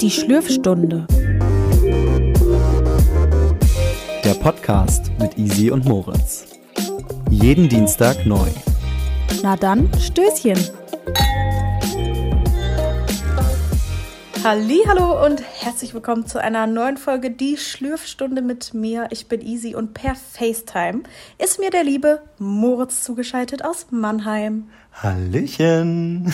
Die Schlürfstunde. Der Podcast mit Easy und Moritz. Jeden Dienstag neu. Na dann, Stößchen. Hallo und herzlich willkommen zu einer neuen Folge Die Schlürfstunde mit mir. Ich bin Easy und per FaceTime ist mir der liebe Moritz zugeschaltet aus Mannheim. Hallöchen.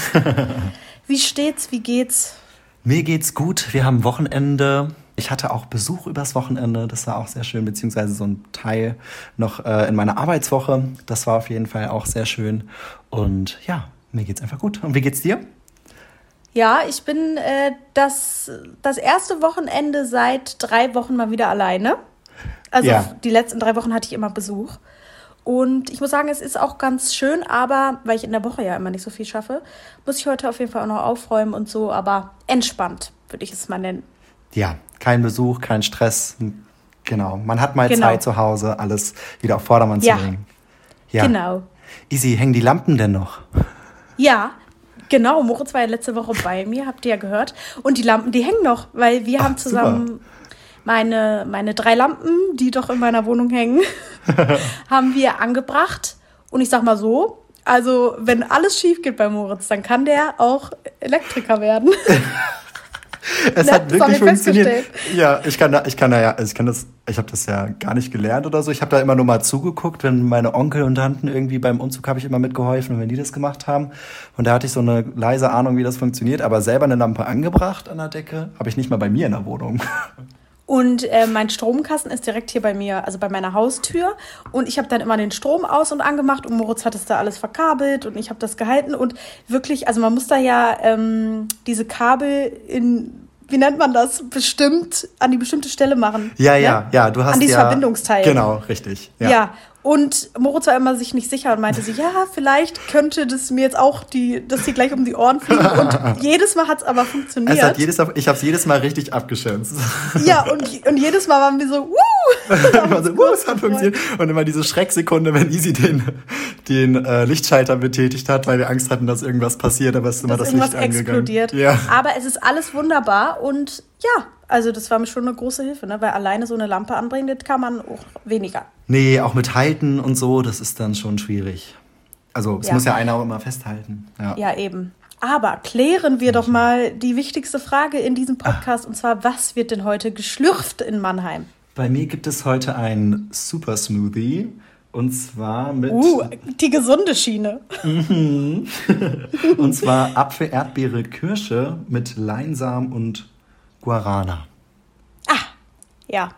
Wie steht's? Wie geht's? Mir geht's gut. Wir haben Wochenende. Ich hatte auch Besuch übers Wochenende. Das war auch sehr schön, beziehungsweise so ein Teil noch äh, in meiner Arbeitswoche. Das war auf jeden Fall auch sehr schön. Und ja, mir geht's einfach gut. Und wie geht's dir? Ja, ich bin äh, das, das erste Wochenende seit drei Wochen mal wieder alleine. Also Ja. die letzten drei Wochen hatte ich immer Besuch. Und ich muss sagen, es ist auch ganz schön, aber weil ich in der Woche ja immer nicht so viel schaffe, muss ich heute auf jeden Fall auch noch aufräumen und so, aber entspannt, würde ich es mal nennen. Ja, kein Besuch, kein Stress. Genau. Man hat mal Genau. Zeit zu Hause, alles wieder auf Vordermann Ja. zu bringen. Ja. Genau. Easy, hängen die Lampen denn noch? Ja, genau. Moritz war ja letzte Woche bei mir, habt ihr ja gehört. Und die Lampen, die hängen noch, weil wir Ach, haben zusammen meine, meine drei Lampen, die doch in meiner Wohnung hängen, haben wir angebracht. Und ich sag mal so, also wenn alles schief geht bei Moritz, dann kann der auch Elektriker werden. Es hat wirklich wir funktioniert. Ja, ich kann da, ich kann da ja, ich kann das, ich habe das ja gar nicht gelernt oder so. Ich habe da immer nur mal zugeguckt, wenn meine Onkel und Tanten irgendwie beim Umzug habe ich immer mitgeholfen und wenn die das gemacht haben. Und da hatte ich so eine leise Ahnung, wie das funktioniert, aber selber eine Lampe angebracht an der Decke habe ich nicht mal bei mir in der Wohnung. Und äh, mein Stromkasten ist direkt hier bei mir, also bei meiner Haustür. Und ich habe dann immer den Strom aus und angemacht und Moritz hat es da alles verkabelt und ich habe das gehalten. Und wirklich, also man muss da ja ähm, diese Kabel in, wie nennt man das, bestimmt, an die bestimmte Stelle machen. Ja, ne? ja, ja, du hast An dieses ja, Verbindungsteil. Genau, richtig. Ja. Ja. Und Moritz war immer sich nicht sicher und meinte sich, ja, vielleicht könnte das mir jetzt auch die, das hier gleich um die Ohren fliegen. Und jedes Mal hat es aber funktioniert. Es hat jedes, ich habe es jedes Mal richtig abgeschätzt. ja, und, und jedes Mal waren wir so, wuh! so, uh, es hat funktioniert. Und immer diese Schrecksekunde, wenn Easy den, den äh, Lichtschalter betätigt hat, weil wir Angst hatten, dass irgendwas passiert, aber es ist immer das Licht angegangen. explodiert. Ja. Aber es ist alles wunderbar und ja, also das war mir schon eine große Hilfe, ne? weil alleine so eine Lampe anbringen, das kann man auch weniger. Nee, auch mit Halten und so, das ist dann schon schwierig. Also es Ja. muss ja einer auch immer festhalten. Ja. Ja, eben. Aber klären wir doch mal die wichtigste Frage in diesem Podcast und zwar, was wird denn heute geschlürft in Mannheim? Bei mir gibt es heute ein Super Smoothie. Und zwar mit Uh, die gesunde Schiene. und zwar Apfel, Erdbeere, Kirsche mit Leinsamen und Guarana. Ja.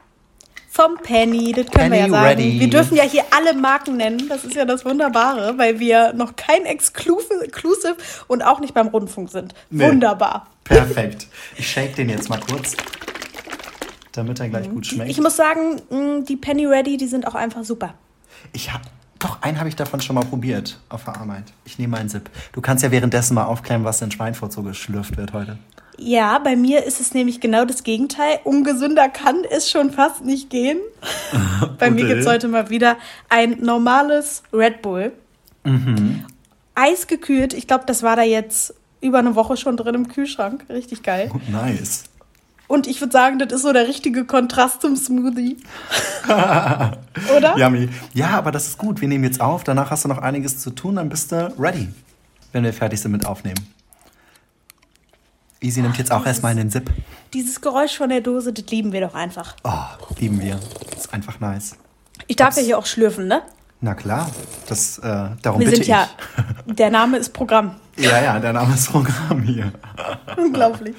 Vom Penny, das können wir ja Penny sagen. ready. Wir dürfen ja hier alle Marken nennen. Das ist ja das Wunderbare, weil wir noch kein Exclusive und auch nicht beim Rundfunk sind. Nee. Wunderbar. Perfekt. Ich shake den jetzt mal kurz, damit er gleich gut schmeckt. Ich muss sagen, mh, die Penny Ready, die sind auch einfach super. Ich hab, doch, einen habe ich davon schon mal probiert auf der Arbeit. Ich nehme einen Sip. Du kannst ja währenddessen mal aufklären, was in Schweinfurt so geschlürft wird heute. Ja, bei mir ist es nämlich genau das Gegenteil. Ungesünder kann es schon fast nicht gehen. bei mir gibt es heute mal wieder ein normales Red Bull. Eisgekühlt. Ich glaube, das war da jetzt über eine Woche schon drin im Kühlschrank. Richtig geil. Nice. Und ich würde sagen, das ist so der richtige Kontrast zum Smoothie. Oder? Yummy. Ja, aber das ist gut. Wir nehmen jetzt auf. Danach hast du noch einiges zu tun. Dann bist du ready, wenn wir fertig sind mit Aufnehmen. Easy nimmt jetzt auch erstmal einen Sip. Dieses Geräusch von der Dose, das lieben wir doch einfach. Oh, lieben wir. ist einfach nice. Ich darf ja hier auch schlürfen, ne? Na klar, das, äh, darum Wir bitte sind ja, der Name ist Programm. Ja, ja, der Name ist Programm hier. Unglaublich.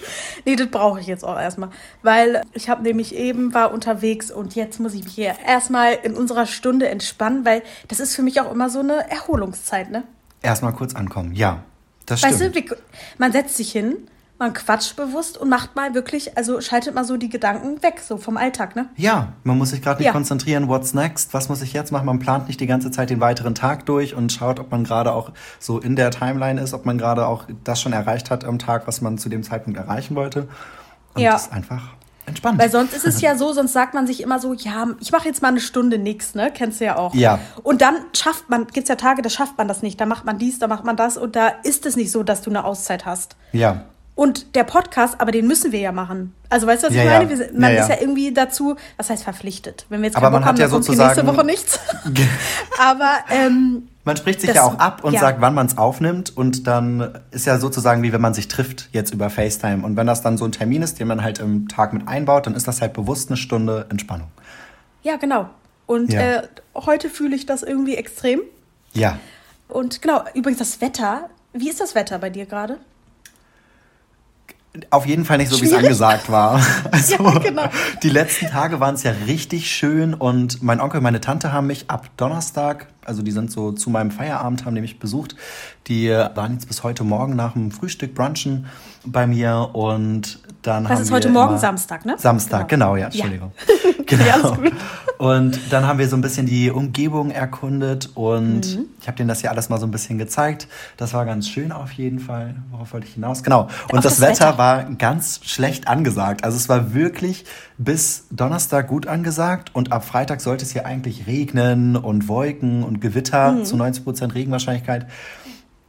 Nee, das brauche ich jetzt auch erstmal. Weil ich habe nämlich eben, war unterwegs und jetzt muss ich mich hier erstmal in unserer Stunde entspannen, weil das ist für mich auch immer so eine Erholungszeit, ne? Erstmal kurz ankommen. Ja, das Weißt stimmt. du, man setzt sich hin, man quatscht bewusst und macht mal wirklich, also schaltet mal so die Gedanken weg, so vom Alltag, ne? Ja, man muss sich gerade nicht Ja. konzentrieren, what's next, was muss ich jetzt machen. Man plant nicht die ganze Zeit den weiteren Tag durch und schaut, ob man gerade auch so in der Timeline ist, ob man gerade auch das schon erreicht hat am Tag, was man zu dem Zeitpunkt erreichen wollte. Und Ja. das ist einfach entspannt. Weil sonst ist es ja so, sonst sagt man sich immer so, ja, ich mache jetzt mal eine Stunde nichts, ne? Kennst du ja auch. Ja. Und dann schafft man, gibt's ja Tage, da schafft man das nicht. Da macht man dies, da macht man das und da ist es nicht so, dass du eine Auszeit hast. Ja. Und der Podcast, aber den müssen wir ja machen. Also weißt du, was ich ja. meine? Wir, man Ja, ja. ist ja irgendwie dazu, was heißt verpflichtet? Wenn wir jetzt Aber man Bock hat haben, ja hier nächste sozusagen- Woche nichts. aber ähm, Man spricht sich Das- ja auch ab und sagt, wann man es aufnimmt und dann ist ja sozusagen wie wenn man sich trifft jetzt über FaceTime und wenn das dann so ein Termin ist, den man halt im Tag mit einbaut, dann ist das halt bewusst eine Stunde Entspannung. ja, genau. Und äh, heute fühle ich das irgendwie extrem. Ja. Und genau, übrigens das Wetter. Wie ist das Wetter bei dir gerade? Auf jeden Fall nicht so, wie es angesagt war. Also, Ja, genau. Die letzten Tage waren es ja richtig schön und mein Onkel und meine Tante haben mich ab Donnerstag, also die sind so zu meinem Feierabend, haben die mich besucht. Die waren jetzt bis heute Morgen nach dem Frühstück brunchen bei mir und dann Das ist heute Morgen Samstag, ne? Samstag, genau, ja, Entschuldigung. Genau. Alles gut. Und dann haben wir so ein bisschen die Umgebung erkundet und Mhm. ich habe denen das hier alles mal so ein bisschen gezeigt. Das war ganz schön auf jeden Fall. Worauf wollte ich hinaus? Genau. Und das, das Wetter, Wetter. war ganz schlecht angesagt. Also es war wirklich bis Donnerstag gut angesagt und ab Freitag sollte es hier eigentlich regnen und Wolken und Gewitter Mhm. zu 90 Prozent Regenwahrscheinlichkeit.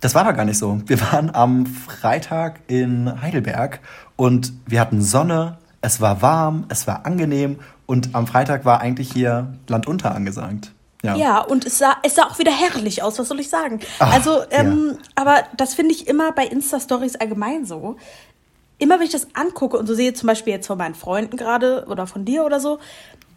Das war aber gar nicht so. Wir waren am Freitag in Heidelberg und wir hatten Sonne, es war warm, es war angenehm und am Freitag war eigentlich hier Landunter angesagt. Ja. Ja, und es sah, es sah auch wieder herrlich aus, was soll ich sagen? Ach, also, ähm, aber das finde ich immer bei Insta-Stories allgemein so. Immer wenn ich das angucke und so sehe, zum Beispiel jetzt von meinen Freunden gerade oder von dir oder so,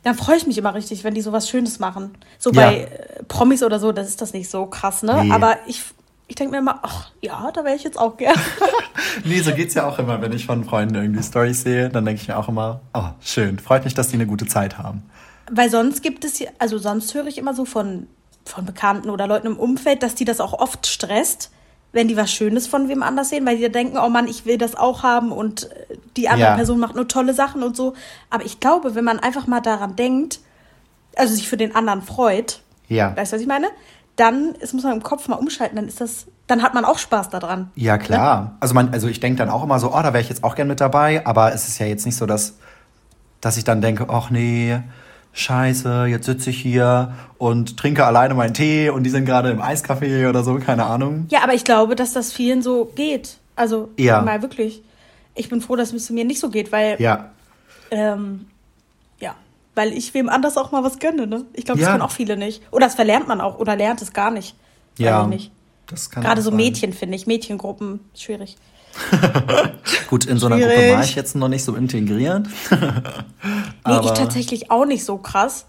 dann freue ich mich immer richtig, wenn die sowas Schönes machen. So Ja. bei äh, Promis oder so, das ist das nicht so krass, ne? Nee. Aber ich, ich denke mir immer, ach ja, da wäre ich jetzt auch gern. Nee, so geht's ja auch immer, wenn ich von Freunden irgendwie Stories sehe, dann denke ich mir auch immer, oh, schön, freut mich, dass die eine gute Zeit haben. Weil sonst gibt es ja, also sonst höre ich immer so von, von Bekannten oder Leuten im Umfeld, dass die das auch oft stresst, wenn die was Schönes von wem anders sehen, weil die denken, oh Mann, ich will das auch haben und äh, die andere Ja. Person macht nur tolle Sachen und so. Aber ich glaube, wenn man einfach mal daran denkt, also sich für den anderen freut, Ja. weißt du, was ich meine? Dann es muss man im Kopf mal umschalten, dann ist das, dann hat man auch Spaß daran. Ja, klar. Also, man, also ich denke dann auch immer so, oh, da wäre ich jetzt auch gern mit dabei, aber es ist ja jetzt nicht so, dass, dass ich dann denke, ach nee, scheiße, jetzt sitze ich hier und trinke alleine meinen Tee und die sind gerade im Eiscafé oder so, keine Ahnung. Ja, aber ich glaube, dass das vielen so geht. Also Ja. mal wirklich. Ich bin froh, dass es mir nicht so geht, weil Ja. Ähm, ja, weil ich wem anders auch mal was gönne, ne? Ich glaube, das Ja. können auch viele nicht. Oder das verlernt man auch oder lernt es gar nicht. Ja. ich nicht. Das kann Gerade so sein. Mädchen, finde ich. Mädchengruppen, schwierig. Gut, in so einer Schwierig. Gruppe war ich jetzt noch nicht so integriert. Nee, ich tatsächlich auch nicht so krass.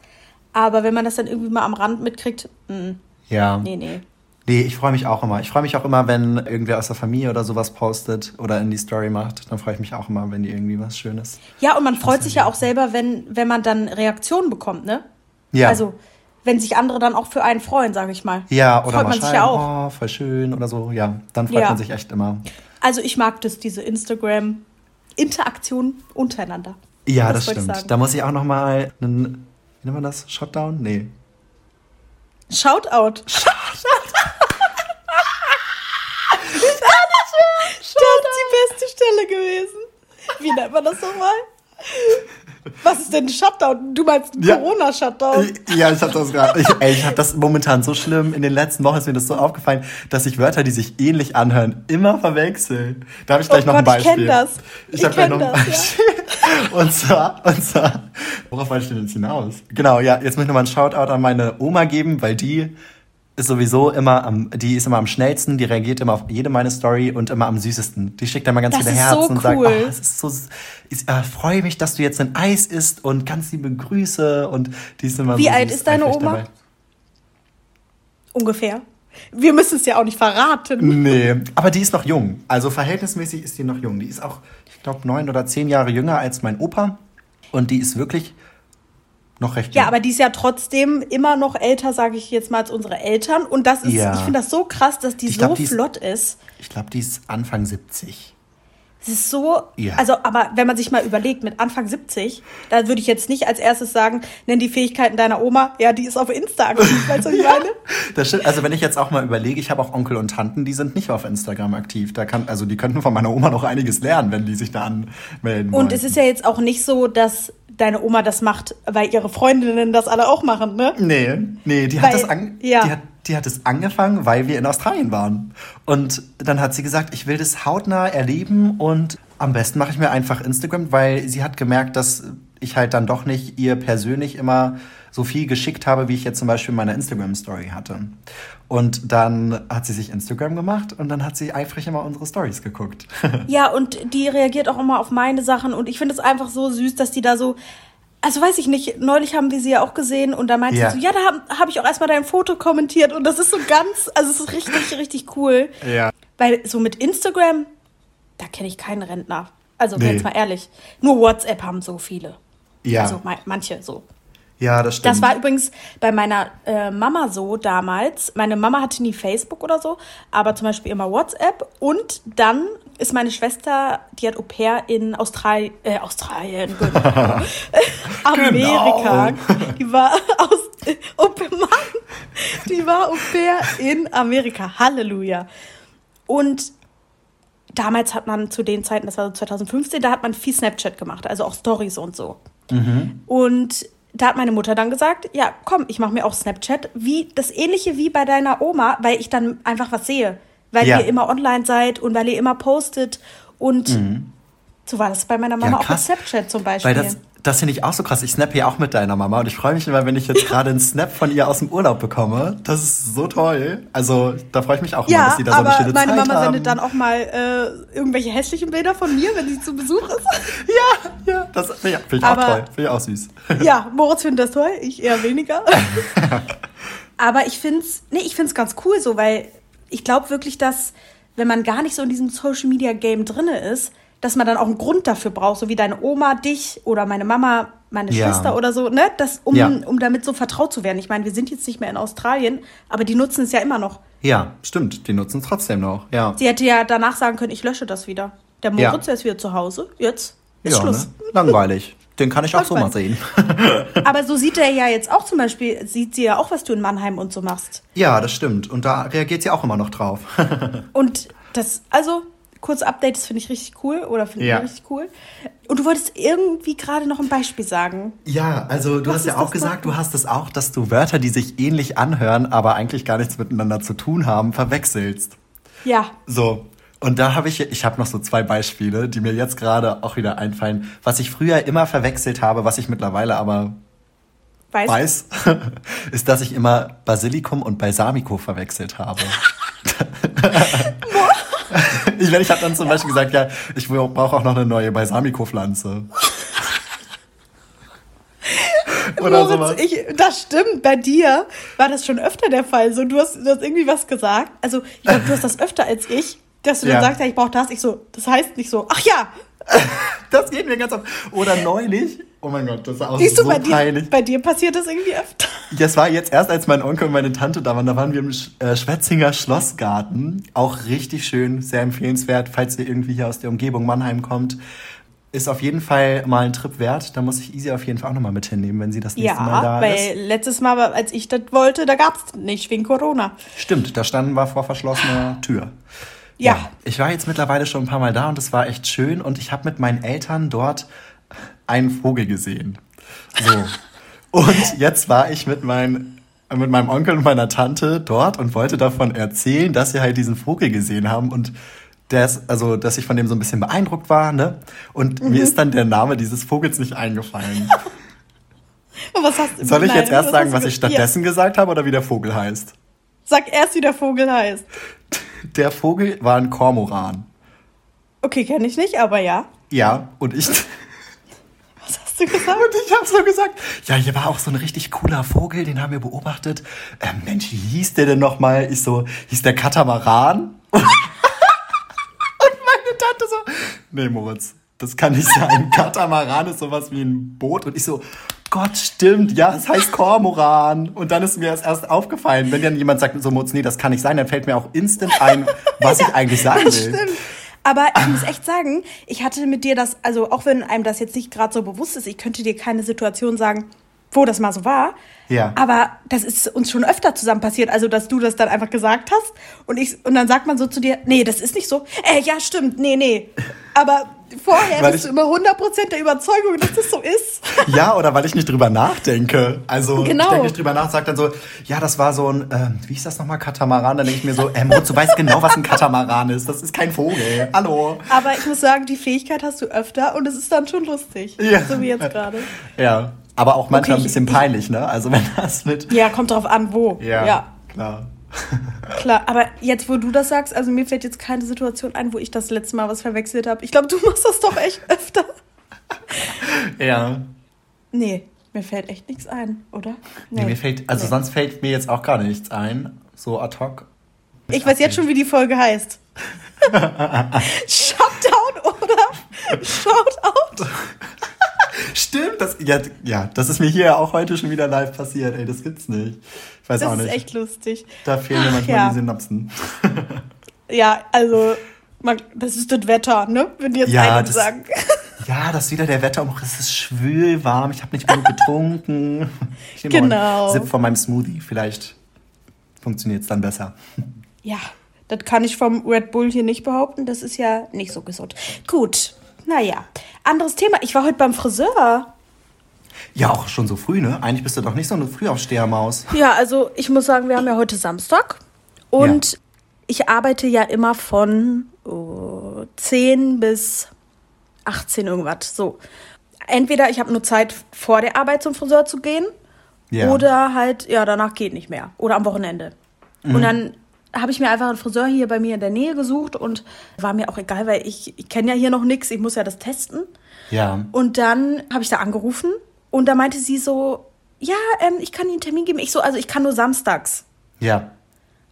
Aber wenn man das dann irgendwie mal am Rand mitkriegt, mh, Ja. nee, nee. Nee, ich freue mich auch immer. Ich freue mich auch immer, wenn irgendwer aus der Familie oder sowas postet oder in die Story macht. Dann freue ich mich auch immer, wenn die irgendwie was Schönes. Ja, und man freut sich ja auch selber, wenn, wenn man dann Reaktionen bekommt, ne? Ja. Also, wenn sich andere dann auch für einen freuen, sage ich mal. ja, oder freut man sich ja auch. oh, voll schön oder so. Ja, dann freut Ja. man sich echt immer. Also, ich mag das, diese Instagram-Interaktion untereinander. Ja, Das das, stimmt. Da muss ich auch noch mal einen, wie nennt man das? Shutdown? Nee. Shoutout. Das ist die beste Stelle gewesen. Wie nennt man das nochmal? Was ist denn ein Shutdown? Du meinst Ja. Corona-Shutdown? Ja, ich habe das gerade. Ich, ey, ich habe das momentan so schlimm. In den letzten Wochen ist mir das so aufgefallen, dass ich Wörter, die sich ähnlich anhören, immer verwechsel. Da habe ich gleich Oh noch ein Gott, ich Beispiel. kenn das. Ich, Ich habe gleich kenn noch ein das, Beispiel. Und zwar, und zwar, worauf wollte ich denn jetzt hinaus? Genau, ja, jetzt möchte ich nochmal einen Shoutout an meine Oma geben, weil die ist sowieso immer am, die ist immer am schnellsten, die reagiert immer auf jede meine Story und immer am süßesten. Die schickt immer ganz Das viele Herzen so und sagt, cool. oh, es ist so, ich äh, freue mich, dass du jetzt ein Eis isst und ganz liebe Grüße und die ist immer Wie so alt ist deine Oma? Ungefähr. Wir müssen es ja auch nicht verraten. Nee, aber die ist noch jung. Also verhältnismäßig ist die noch jung. Die ist auch, ich glaube, neun oder zehn Jahre jünger als mein Opa. Und die ist wirklich noch recht jung. Ja, aber die ist ja trotzdem immer noch älter, sage ich jetzt mal, als unsere Eltern. Und das ist, Ja. ich finde das so krass, dass die Ich so glaub, die flott ist. ich glaube, die ist Anfang 70. Es ist so, ja. also, aber wenn man sich mal überlegt, mit Anfang 70, da würde ich jetzt nicht als erstes sagen, nenn die Fähigkeiten deiner Oma, ja, die ist auf Insta aktiv, weißt du, was ich meine? Das stimmt. Also, wenn ich jetzt auch mal überlege, ich habe auch Onkel und Tanten, die sind nicht auf Instagram aktiv. Da kann, also, die könnten von meiner Oma noch einiges lernen, wenn die sich da anmelden. Und es ist ja jetzt auch nicht so, dass deine Oma das macht, weil ihre Freundinnen das alle auch machen, ne? Nee, nee, die weil, hat das an, ja. die hat die hat es angefangen, weil wir in Australien waren. Und dann hat sie gesagt, ich will das hautnah erleben und am besten mache ich mir einfach Instagram, weil sie hat gemerkt, dass ich halt dann doch nicht ihr persönlich immer so viel geschickt habe, wie ich jetzt zum Beispiel meine Instagram-Story hatte. Und dann hat sie sich Instagram gemacht und dann hat sie eifrig immer unsere Stories geguckt. ja, und die reagiert auch immer auf meine Sachen und ich finde es einfach so süß, dass die da so also weiß ich nicht, neulich haben wir sie ja auch gesehen und da meinte ja. sie so, ja, da habe hab ich auch erstmal dein Foto kommentiert und das ist so ganz, also es ist richtig, richtig cool. Ja. Weil so mit Instagram, da kenne ich keinen Rentner. Also nee. jetzt mal ehrlich. Nur WhatsApp haben so viele. Ja. Also manche so. Ja, das stimmt. Das war übrigens bei meiner äh, Mama so damals. Meine Mama hatte nie Facebook oder so, aber zum Beispiel immer WhatsApp. Und dann ist meine Schwester, die hat Au pair in Australien, äh, Australien, genau. Amerika. Genau. Die war aus, oh Mann, die war Au pair in Amerika. Halleluja. Und damals hat man zu den Zeiten, das war so 2015, da hat man viel Snapchat gemacht, also auch Stories und so. Mhm. Und da hat meine Mutter dann gesagt, ja, komm, ich mache mir auch Snapchat, wie das ähnliche wie bei deiner Oma, weil ich dann einfach was sehe, weil ja. ihr immer online seid und weil ihr immer postet und mhm. so war das bei meiner Mama ja, auch mit Snapchat zum Beispiel. Weil das, das finde ich auch so krass. Ich snappe ja auch mit deiner Mama und ich freue mich immer, wenn ich jetzt gerade einen Snap von ihr aus dem Urlaub bekomme. Das ist so toll. Also da freue ich mich auch ja, immer, dass sie da so eine schöne Zeit haben. meine Mama sendet dann auch mal äh, irgendwelche hässlichen Bilder von mir, wenn sie zu Besuch ist. ja, ja, das finde ich aber, auch toll. Finde ich auch süß. ja, Moritz findet das toll, ich eher weniger. aber ich finde es nee, ich find's ganz cool so, weil ich glaube wirklich, dass wenn man gar nicht so in diesem Social Media Game drinne ist, dass man dann auch einen Grund dafür braucht, so wie deine Oma dich oder meine Mama, meine ja. Schwester oder so, ne? Das, um, ja. um damit so vertraut zu werden. Ich meine, wir sind jetzt nicht mehr in Australien, aber die nutzen es ja immer noch. Ja, stimmt, die nutzen es trotzdem noch, ja. Sie hätte ja danach sagen können, ich lösche das wieder. Der Moritz, ja. ist wieder zu Hause, jetzt ist ja, Schluss. Ne? Langweilig. Den kann ich auch so mal sehen. Aber so sieht er ja jetzt auch zum Beispiel, sieht sie ja auch, was du in Mannheim und so machst. Ja, das stimmt. Und da reagiert sie auch immer noch drauf. und das, also, kurze Update, das finde ich richtig cool oder finde ja. ich richtig cool. Und du wolltest irgendwie gerade noch ein Beispiel sagen. Ja, also du Was hast ja auch gesagt, du hast es auch, dass du Wörter, die sich ähnlich anhören, aber eigentlich gar nichts miteinander zu tun haben, verwechselst. Ja. So. Und da habe ich, ich habe noch so zwei Beispiele, die mir jetzt gerade auch wieder einfallen. Was ich früher immer verwechselt habe, was ich mittlerweile aber weiß, weiß ist, dass ich immer Basilikum und Balsamico verwechselt habe. ich ich habe dann zum Beispiel gesagt, ja, ich brauche auch noch eine neue Balsamico-Pflanze. Oder Moritz, ich, das stimmt, bei dir war das schon öfter der Fall. So, du hast, du hast irgendwie was gesagt. Also, ich glaube, du hast das öfter als ich, dass du ja. dann sagst, ja, ich brauche das. Ich so, das heißt nicht so, ach ja. das geht mir ganz oft. Oder neulich, oh mein Gott, das war auch Siehst so du, bei peinlich. Dir, bei dir passiert das irgendwie öfter. Das war jetzt erst, als mein Onkel und meine Tante da waren. Da waren wir im äh, Schwetzinger Schlossgarten. Auch richtig schön, sehr empfehlenswert, falls ihr irgendwie hier aus der Umgebung Mannheim kommt. Ist auf jeden Fall mal ein Trip wert. Da muss ich Easy auf jeden Fall auch nochmal mithinnehmen, wenn sie das nächste ja, Mal da ist. weil letztes Mal, als ich das wollte, da gab es nicht wegen Corona. Stimmt, da standen wir vor verschlossener Tür. Ja. ja. Ich war jetzt mittlerweile schon ein paar Mal da und es war echt schön und ich habe mit meinen Eltern dort einen Vogel gesehen. So. Und jetzt war ich mit, mein, mit meinem Onkel und meiner Tante dort und wollte davon erzählen, dass sie halt diesen Vogel gesehen haben und ist, also, dass ich von dem so ein bisschen beeindruckt war, ne? Und mhm. mir ist dann der Name dieses Vogels nicht eingefallen. Soll ich jetzt erst sagen, was ich stattdessen ja. gesagt habe oder wie der Vogel heißt? Sag erst, wie der Vogel heißt. Der Vogel war ein Kormoran. Okay, kenne ich nicht, aber ja. Ja, und ich du gesagt? Und ich habe so gesagt, ja, hier war auch so ein richtig cooler Vogel, den haben wir beobachtet. Ähm, Mensch, wie hieß der denn nochmal? Ich so, hieß der Katamaran? Und meine Tante so, nee, Moritz, das kann nicht sein. Katamaran ist sowas wie ein Boot. Und ich so, Gott, stimmt, ja, es heißt Kormoran. Und dann ist mir das erst aufgefallen. Wenn dann jemand sagt, so Moritz, nee, das kann nicht sein, dann fällt mir auch instant ein, was ja, ich eigentlich sagen will. Stimmt. Aber ich muss echt sagen, ich hatte mit dir das, also auch wenn einem das jetzt nicht gerade so bewusst ist, ich könnte dir keine Situation sagen, wo das mal so war. Ja. Aber das ist uns schon öfter zusammen passiert, also dass du das dann einfach gesagt hast und ich und dann sagt man so zu dir, nee, das ist nicht so. Äh, ja, stimmt, nee, nee. Aber vorher Weil bist ich- du immer 100% der Überzeugung, dass das so ist. Ja, oder weil ich nicht drüber nachdenke. Also Genau. ich denke nicht drüber nach, sag dann so, ja, das war so ein, ähm, wie ist das nochmal, Katamaran? Dann denke ich mir so, äh, Moritz, du weißt genau, was ein Katamaran ist. Das ist kein Vogel. Hallo. Aber ich muss sagen, die Fähigkeit hast du öfter und es ist dann schon lustig. Ja. So wie jetzt gerade. Ja. Aber auch manchmal Okay, ein bisschen ich- peinlich, ne? Also wenn das mit. Ja, kommt drauf an, wo. ja. klar. Klar, aber jetzt, wo du das sagst, also mir fällt jetzt keine Situation ein, wo ich das letzte Mal was verwechselt habe. Ich glaube, du machst das doch echt öfter. Ja. Nee, mir fällt echt nichts ein, oder? Nee, mir fällt, also Nee. sonst fällt mir jetzt auch gar nichts ein. So ad hoc. Ich weiß jetzt schon, wie die Folge heißt. Shutdown oder Shoutout? Stimmt, das, ja, ja, das ist mir hier auch heute schon wieder live passiert, ey, das gibt's nicht. Ich weiß auch Das ist nicht. echt lustig. Da fehlen mir manchmal ja. die Synapsen. Ja, also, man, das ist das Wetter, ne? Wenn die jetzt Ja, einige das- sagen. Ja, das ist wieder der Wetterumbruch. Es ist schwül, warm. Ich habe nicht genug getrunken. Ich nehme Genau. einen Sip von meinem Smoothie. Vielleicht funktioniert es dann besser. Ja, das kann ich vom Red Bull hier nicht behaupten. Das ist ja nicht so gesund. Gut, naja. Anderes Thema. Ich war heute beim Friseur. Ja, auch schon so früh, ne? Eigentlich bist du doch nicht so eine Frühaufstehermaus. Ja, also ich muss sagen, wir haben ja heute Samstag. Und ich arbeite ja immer von oh, 10 bis 18 irgendwas. So. Entweder ich habe nur Zeit vor der Arbeit zum Friseur zu gehen. Ja. Oder halt, ja, danach geht nicht mehr. Oder am Wochenende. Mhm. Und dann habe ich mir einfach einen Friseur hier bei mir in der Nähe gesucht und war mir auch egal, weil ich, ich kenne ja hier noch nichts, ich muss ja das testen. Ja. Und dann habe ich da angerufen und da meinte sie so, ja, ähm, ich kann Ihnen einen Termin geben. Ich so, also ich kann nur samstags. Ja.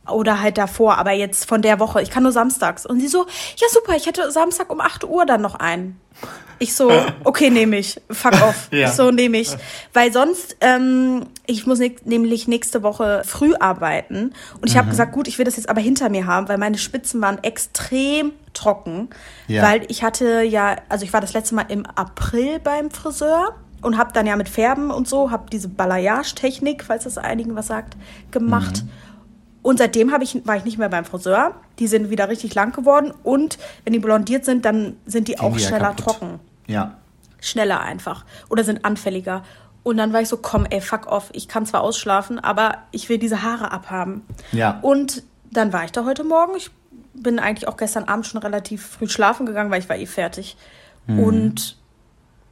Oder halt davor, aber jetzt von der Woche. Ich kann nur samstags. Und sie so, ja super, ich hätte Samstag um 8 Uhr dann noch einen. Ich so, okay, nehme ich. Fuck off. Ja. Ich so, nehme ich. Weil sonst, ähm, ich muss näch- nämlich nächste Woche früh arbeiten. Und ich habe Mhm. gesagt, gut, ich will das jetzt aber hinter mir haben, weil meine Spitzen waren extrem trocken. Ja. Weil ich hatte ja, also ich war das letzte Mal im April beim Friseur und habe dann ja mit Färben und so, habe diese Balayage-Technik, falls das einigen was sagt, gemacht. Mhm. Und seitdem hab ich, war ich nicht mehr beim Friseur. Die sind wieder richtig lang geworden. Und wenn die blondiert sind, dann sind die auch die ja schneller kaputt. trocken. Ja. Schneller einfach. Oder sind anfälliger. Und dann war ich so, komm, ey, fuck off. Ich kann zwar ausschlafen, aber ich will diese Haare abhaben. Ja. Und dann war ich da heute Morgen. Ich bin eigentlich auch gestern Abend schon relativ früh schlafen gegangen, weil ich war eh fertig. Und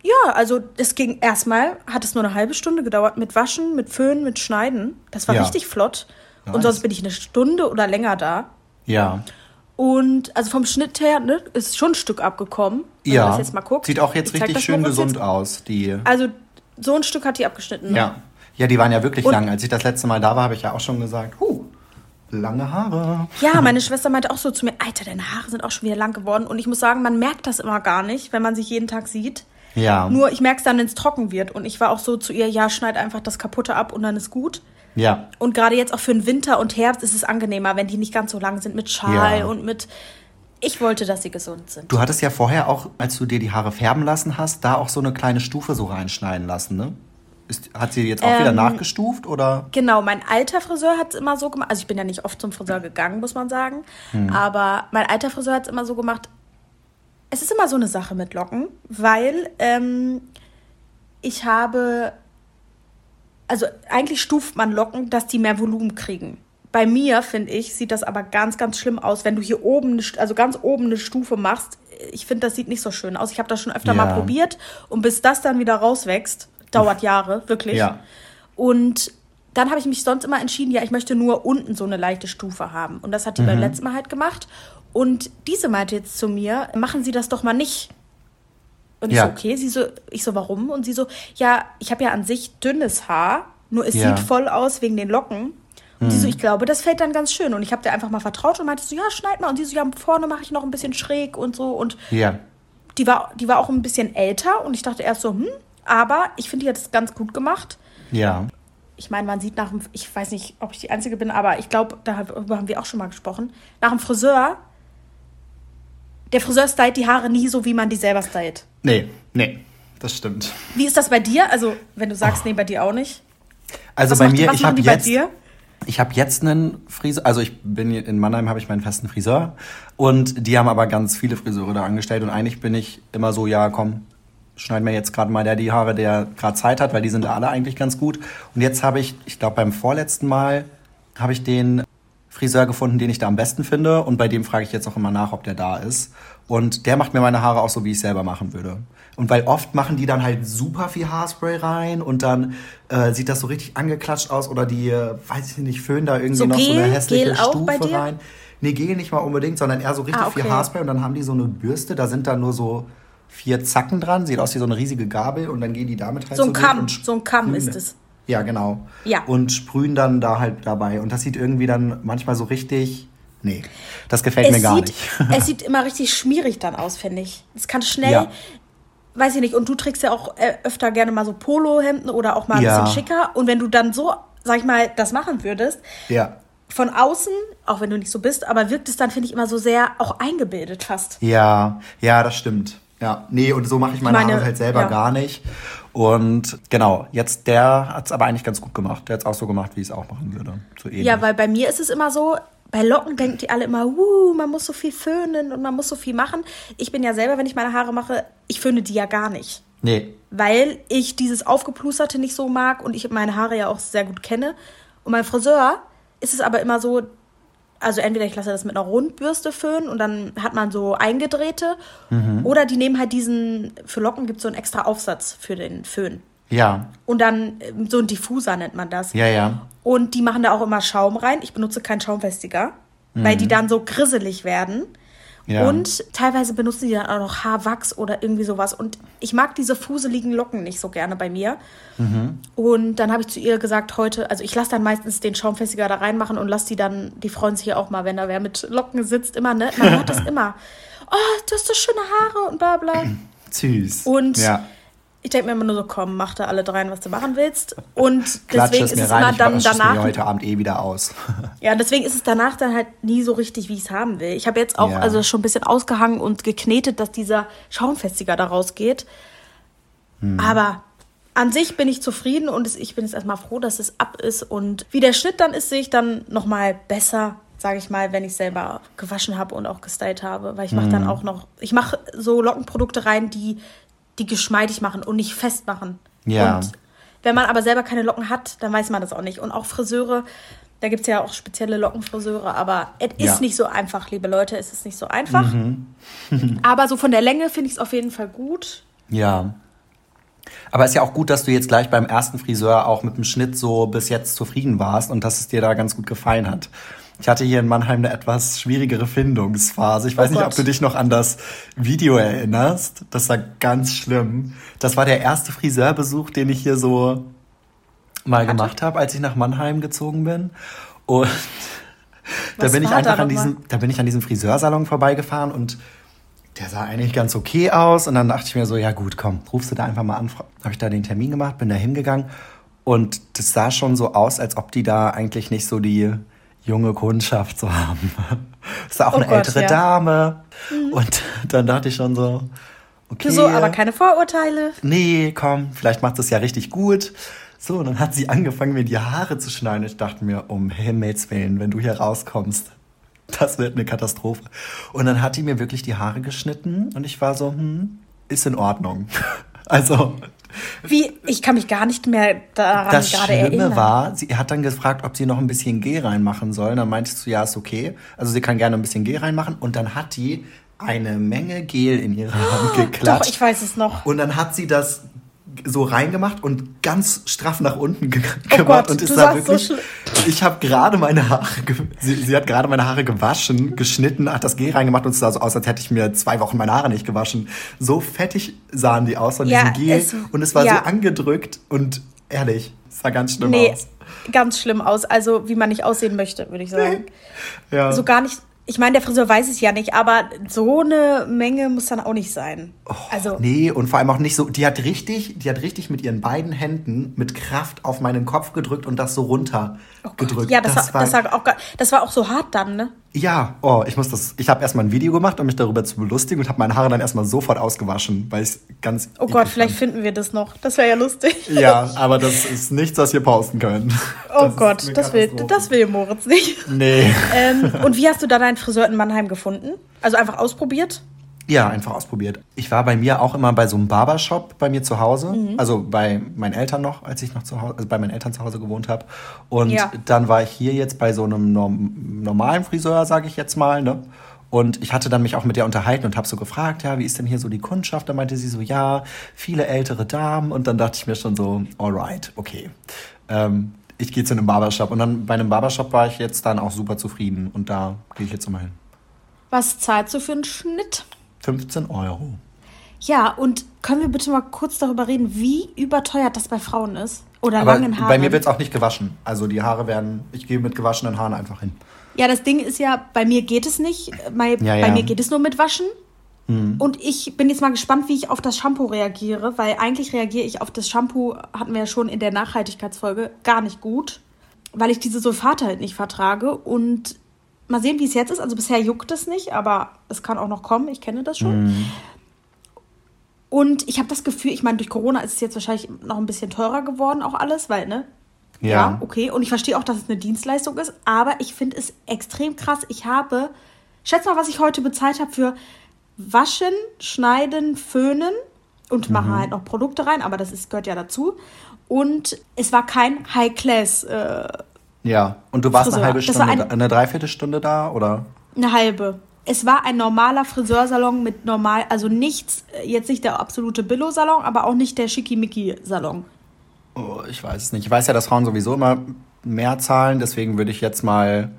ja, also es ging erstmal, hat es nur eine halbe Stunde gedauert mit Waschen, mit Föhnen, mit Schneiden. Das war Ja. richtig flott. Und Nice. sonst bin ich eine Stunde oder länger da. Ja. Und also vom Schnitt her ne, ist schon ein Stück abgekommen. Wenn Ja. man das jetzt mal guckt. Sieht auch jetzt Ich richtig schön gesund Jetzt. aus, die. Also so ein Stück hat die abgeschnitten. Ne? Ja. Ja, die waren ja wirklich Und- lang. Als ich das letzte Mal da war, habe ich ja auch schon gesagt, huh, lange Haare. Ja, meine Schwester meinte auch so zu mir, Alter, deine Haare sind auch schon wieder lang geworden. Und ich muss sagen, man merkt das immer gar nicht, wenn man sich jeden Tag sieht. Ja. Nur ich merke es dann, wenn es trocken wird. Und ich war auch so zu ihr, ja, schneid einfach das Kaputte ab und dann ist gut. Ja. Und gerade jetzt auch für den Winter und Herbst ist es angenehmer, wenn die nicht ganz so lang sind mit Schal Ja. und mit. Ich wollte, dass sie gesund sind. Du hattest ja vorher auch, als du dir die Haare färben lassen hast, da auch so eine kleine Stufe so reinschneiden lassen, ne? Ist, hat sie jetzt auch wieder Ähm, nachgestuft oder? Genau, mein alter Friseur hat es immer so gemacht. Also ich bin ja nicht oft zum Friseur gegangen, muss man sagen. Aber mein alter Friseur hat es immer so gemacht. Es ist immer so eine Sache mit Locken, weil ähm, ich habe, also eigentlich stuft man Locken, dass die mehr Volumen kriegen. Bei mir, finde ich, sieht das aber ganz, ganz schlimm aus, wenn du hier oben, also ganz oben eine Stufe machst. Ich finde, das sieht nicht so schön aus. Ich habe das schon öfter Ja. mal probiert und bis das dann wieder rauswächst, dauert Jahre, wirklich. Ja. Und dann habe ich mich sonst immer entschieden, ja, ich möchte nur unten so eine leichte Stufe haben. Und das hat die beim letzten Mal halt gemacht. Und diese meinte jetzt zu mir, machen Sie das doch mal nicht. Und ich Ja. so, okay. Sie so, ich so, warum? Und sie so, ja, ich habe ja an sich dünnes Haar, nur es Ja. sieht voll aus wegen den Locken. Und sie so, ich glaube, das fällt dann ganz schön. Und ich habe dir einfach mal vertraut und meinte so, ja, schneid mal. Und sie so, ja, vorne mache ich noch ein bisschen schräg und so. Und Ja. die war, die war auch ein bisschen älter und ich dachte erst so, hm, aber ich finde, die hat es ganz gut gemacht. Ja. Ich meine, man sieht nach dem, ich weiß nicht, ob ich die Einzige bin, aber ich glaube, darüber haben wir auch schon mal gesprochen. Nach dem Friseur der Friseur stylt die Haare nie so, wie man die selber stylt. Nee, nee, das stimmt. Wie ist das bei dir? Also, wenn du sagst, nee, bei dir auch nicht. Also Was bei macht- mir, ich habe jetzt, ich habe jetzt einen Friseur, also ich bin in Mannheim habe ich meinen festen Friseur und die haben aber ganz viele Friseure da angestellt und eigentlich bin ich immer so, ja komm, schneid mir jetzt gerade mal der die Haare, der gerade Zeit hat, weil die sind da alle eigentlich ganz gut. Und jetzt habe ich, ich glaube beim vorletzten Mal habe ich den Friseur gefunden, den ich da am besten finde und bei dem frage ich jetzt auch immer nach, ob der da ist. Und der macht mir meine Haare auch so, wie ich selber machen würde. Und weil oft machen die dann halt super viel Haarspray rein und dann äh, sieht das so richtig angeklatscht aus oder die, äh, weiß ich nicht, föhnen da irgendwie So noch so eine Gel? hässliche Gel auch Stufe bei dir? rein. Nee, Gel nicht mal unbedingt, sondern eher so richtig Ah, okay. viel Haarspray und dann haben die so eine Bürste, da sind da nur so vier Zacken dran, sieht aus wie so eine riesige Gabel und dann gehen die damit halt So ein durch Kamm, so ein Kamm ist es. Ja, genau. Ja. Und sprühen dann da halt dabei und das sieht irgendwie dann manchmal so richtig, nee, das gefällt mir gar sieht, nicht. es sieht immer richtig schmierig dann aus, finde ich. Es kann schnell, Ja. weiß ich nicht, und du trägst ja auch äh, öfter gerne mal so Polohemden oder auch mal ein Ja. bisschen schicker. Und wenn du dann so, sag ich mal, das machen würdest, Ja. von außen, auch wenn du nicht so bist, aber wirkt es dann, finde ich, immer so sehr auch eingebildet fast. Ja, ja, das stimmt. Ja, nee, und so mache ich meine, meine, Haare halt selber ja. gar nicht. Und genau, jetzt der hat es aber eigentlich ganz gut gemacht. Der hat es auch so gemacht, wie ich es auch machen würde. So ähnlich. Ja, weil bei mir ist es immer so, bei Locken denken die alle immer, uh, man muss so viel föhnen und man muss so viel machen. Ich bin ja selber, wenn ich meine Haare mache, ich föhne die ja gar nicht. Nee, Weil ich dieses Aufgeplusterte nicht so mag und ich meine Haare ja auch sehr gut kenne. Und beim Friseur ist es aber immer so, also entweder ich lasse das mit einer Rundbürste föhnen und dann hat man so eingedrehte. Mhm. Oder die nehmen halt diesen, für Locken gibt es so einen extra Aufsatz für den Föhn. ja, Und dann ähm, so ein Diffuser nennt man das. ja, ja. Und die machen da auch immer Schaum rein. Ich benutze keinen Schaumfestiger, weil die dann so grisselig werden. Ja. Und teilweise benutzen die dann auch noch Haarwachs oder irgendwie sowas. Und ich mag diese fuseligen Locken nicht so gerne bei mir. Mhm. Und dann habe ich zu ihr gesagt, heute, also ich lasse dann meistens den Schaumfestiger da reinmachen und lasse die dann, die freuen sich ja auch mal, wenn da wer mit Locken sitzt, immer, ne? Man hört das immer. Oh, du hast so schöne Haare und bla bla. Süß. Und ja. Ich denke mir immer nur so, komm, mach da alle dreien, was du machen willst. Und deswegen es ist es rein, dann es mir danach. heute Abend eh wieder aus. Ja, deswegen ist es danach dann halt nie so richtig, wie ich es haben will. Ich habe jetzt auch Ja. also schon ein bisschen ausgehangen und geknetet, dass dieser Schaumfestiger da rausgeht. Hm. Aber an sich bin ich zufrieden und ich bin jetzt erstmal froh, dass es ab ist. Und wie der Schnitt dann ist, sehe ich dann nochmal besser, sage ich mal, wenn ich selber gewaschen habe und auch gestylt habe. Weil ich mache Hm. dann auch noch, ich mache so Lockenprodukte rein, die, die geschmeidig machen und nicht fest machen. Ja. Und wenn man aber selber keine Locken hat, dann weiß man das auch nicht. Und auch Friseure, da gibt es ja auch spezielle Lockenfriseure, aber es ist Ja. Mhm. nicht so einfach, liebe Leute, es ist nicht so einfach. aber so von der Länge finde ich es auf jeden Fall gut. Ja. Aber ist ja auch gut, dass du jetzt gleich beim ersten Friseur auch mit dem Schnitt so bis jetzt zufrieden warst und dass es dir da ganz gut gefallen hat. Ich hatte hier in Mannheim eine etwas schwierigere Findungsphase. Ich weiß Oh nicht, Gott. ob du dich noch an das Video erinnerst. Das war ganz schlimm. Das war der erste Friseurbesuch, den ich hier so mal gemacht habe, als ich nach Mannheim gezogen bin. Und da bin ich da einfach an diesem, da bin ich an diesem Friseursalon vorbeigefahren und der sah eigentlich ganz okay aus. Und dann dachte ich mir so, ja gut, komm, rufst du da einfach mal an. Habe ich da den Termin gemacht, bin da hingegangen. Und das sah schon so aus, als ob die da eigentlich nicht so die junge Kundschaft so haben. Es war auch Oh eine Gott, ältere ja. Mhm. Dame. Und dann dachte ich schon so, okay. So, aber keine Vorurteile. nee, komm, vielleicht macht es ja richtig gut. So, und dann hat sie angefangen, mir die Haare zu schneiden. Ich dachte mir, um Himmels Willen, wenn du hier rauskommst, das wird eine Katastrophe. Und dann hat die mir wirklich die Haare geschnitten und ich war so, hm, ist in Ordnung. Also, Wie, ich kann mich gar nicht mehr daran das gerade Schlimme erinnern. war, sie hat dann gefragt, ob sie noch ein bisschen Gel reinmachen soll. Dann meintest du, ja, ist okay. Also sie kann gerne ein bisschen Gel reinmachen. Und dann hat die eine Menge Gel in ihre Hand geklatscht. Doch, ich weiß es noch. Und dann hat sie das so reingemacht und ganz straff nach unten ge Oh gemacht Gott, und sahst so wirklich schlimm. ich habe gerade meine Haare sie, sie hat gerade meine Haare gewaschen geschnitten hat das Gel reingemacht und es sah so aus als hätte ich mir zwei Wochen meine Haare nicht gewaschen so fettig sahen die aus von Ja, diesem Gel es- und es war ja. so angedrückt und ehrlich es sah ganz schlimm Nee, aus ganz schlimm aus. Also, wie man nicht aussehen möchte, würde ich sagen. ja. So gar nicht. Ich meine, der Friseur weiß es ja nicht, aber so eine Menge muss dann auch nicht sein. also, Nee, und vor allem auch nicht so, die hat richtig, die hat richtig mit ihren beiden Händen mit Kraft auf meinen Kopf gedrückt und das so runter gedrückt. Oh ja, das, war, das, war auch, das war auch so hart dann, ne? Ja, oh, ich muss das. Ich habe erstmal ein Video gemacht, um mich darüber zu belustigen und habe meine Haare dann erstmal sofort ausgewaschen, weil ich ganz. Oh Gott, vielleicht fand. finden wir das noch. Das wäre ja lustig. Ja, aber das ist nichts, was wir posten können. Oh das Gott, das will, das will Moritz nicht. Nee. Ähm, und wie hast du da deinen Friseur in Mannheim gefunden? Also einfach ausprobiert? Ja, einfach ausprobiert. Ich war bei mir auch immer bei so einem Barbershop bei mir zu Hause, mhm. also bei meinen Eltern noch, als ich noch zu Hause, also bei meinen Eltern zu Hause gewohnt habe. Und ja. dann war ich hier jetzt bei so einem norm normalen Friseur, sage ich jetzt mal, ne? Und ich hatte dann mich auch mit der unterhalten und habe so gefragt, ja, wie ist denn hier so die Kundschaft? Da meinte sie so, ja, viele ältere Damen. Und dann dachte ich mir schon so, alright, okay. Ähm, ich gehe zu einem Barbershop. Und dann bei einem Barbershop war ich jetzt dann auch super zufrieden. Und da gehe ich jetzt immer hin. Was zahlst du für einen Schnitt? 15 Euro. Ja, und können wir bitte mal kurz darüber reden, wie überteuert das bei Frauen ist? Oder Aber langen Haaren? Bei mir wird es auch nicht gewaschen. Also die Haare werden, ich gehe mit gewaschenen Haaren einfach hin. Ja, das Ding ist ja, bei mir geht es nicht. Bei, ja, ja. bei mir geht es nur mit Waschen. Mhm. Und ich bin jetzt mal gespannt, wie ich auf das Shampoo reagiere, weil eigentlich reagiere ich auf das Shampoo, hatten wir ja schon in der Nachhaltigkeitsfolge, gar nicht gut, weil ich diese Sulfate halt nicht vertrage. Und mal sehen, wie es jetzt ist. Also bisher juckt es nicht, aber es kann auch noch kommen. Ich kenne das schon. Mhm. Und ich habe das Gefühl, ich meine, durch Corona ist es jetzt wahrscheinlich noch ein bisschen teurer geworden, auch alles, weil, ne? Ja. ja okay. Und ich verstehe auch, dass es eine Dienstleistung ist, aber ich finde es extrem krass. Ich habe, schätz mal, was ich heute bezahlt habe für Waschen, Schneiden, Föhnen und mhm. mache halt noch Produkte rein, aber das ist, gehört ja dazu. Und es war kein High-Class äh, ja, und du warst Friseur. eine halbe Stunde, ein, eine Dreiviertelstunde da, oder? Eine halbe. Es war ein normaler Friseursalon mit normal, also nichts, jetzt nicht der absolute Billo-Salon, aber auch nicht der Schickimicki-Salon. Oh, ich weiß es nicht. Ich weiß ja, dass Frauen sowieso immer mehr zahlen, deswegen würde ich jetzt mal,